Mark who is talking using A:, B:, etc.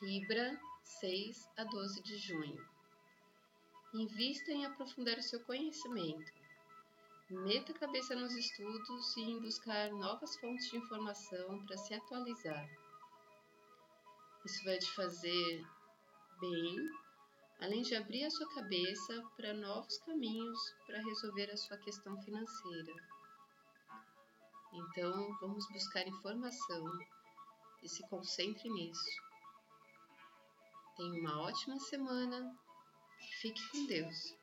A: Libra, 6 a 12 de junho. Invista em aprofundar o seu conhecimento. Meta a cabeça nos estudos e em buscar novas fontes de informação para se atualizar. Isso vai te fazer bem, além de abrir a sua cabeça para novos caminhos para resolver a sua questão financeira. Então, vamos buscar informação e se concentre nisso. Tenha uma ótima semana. Fique com Deus.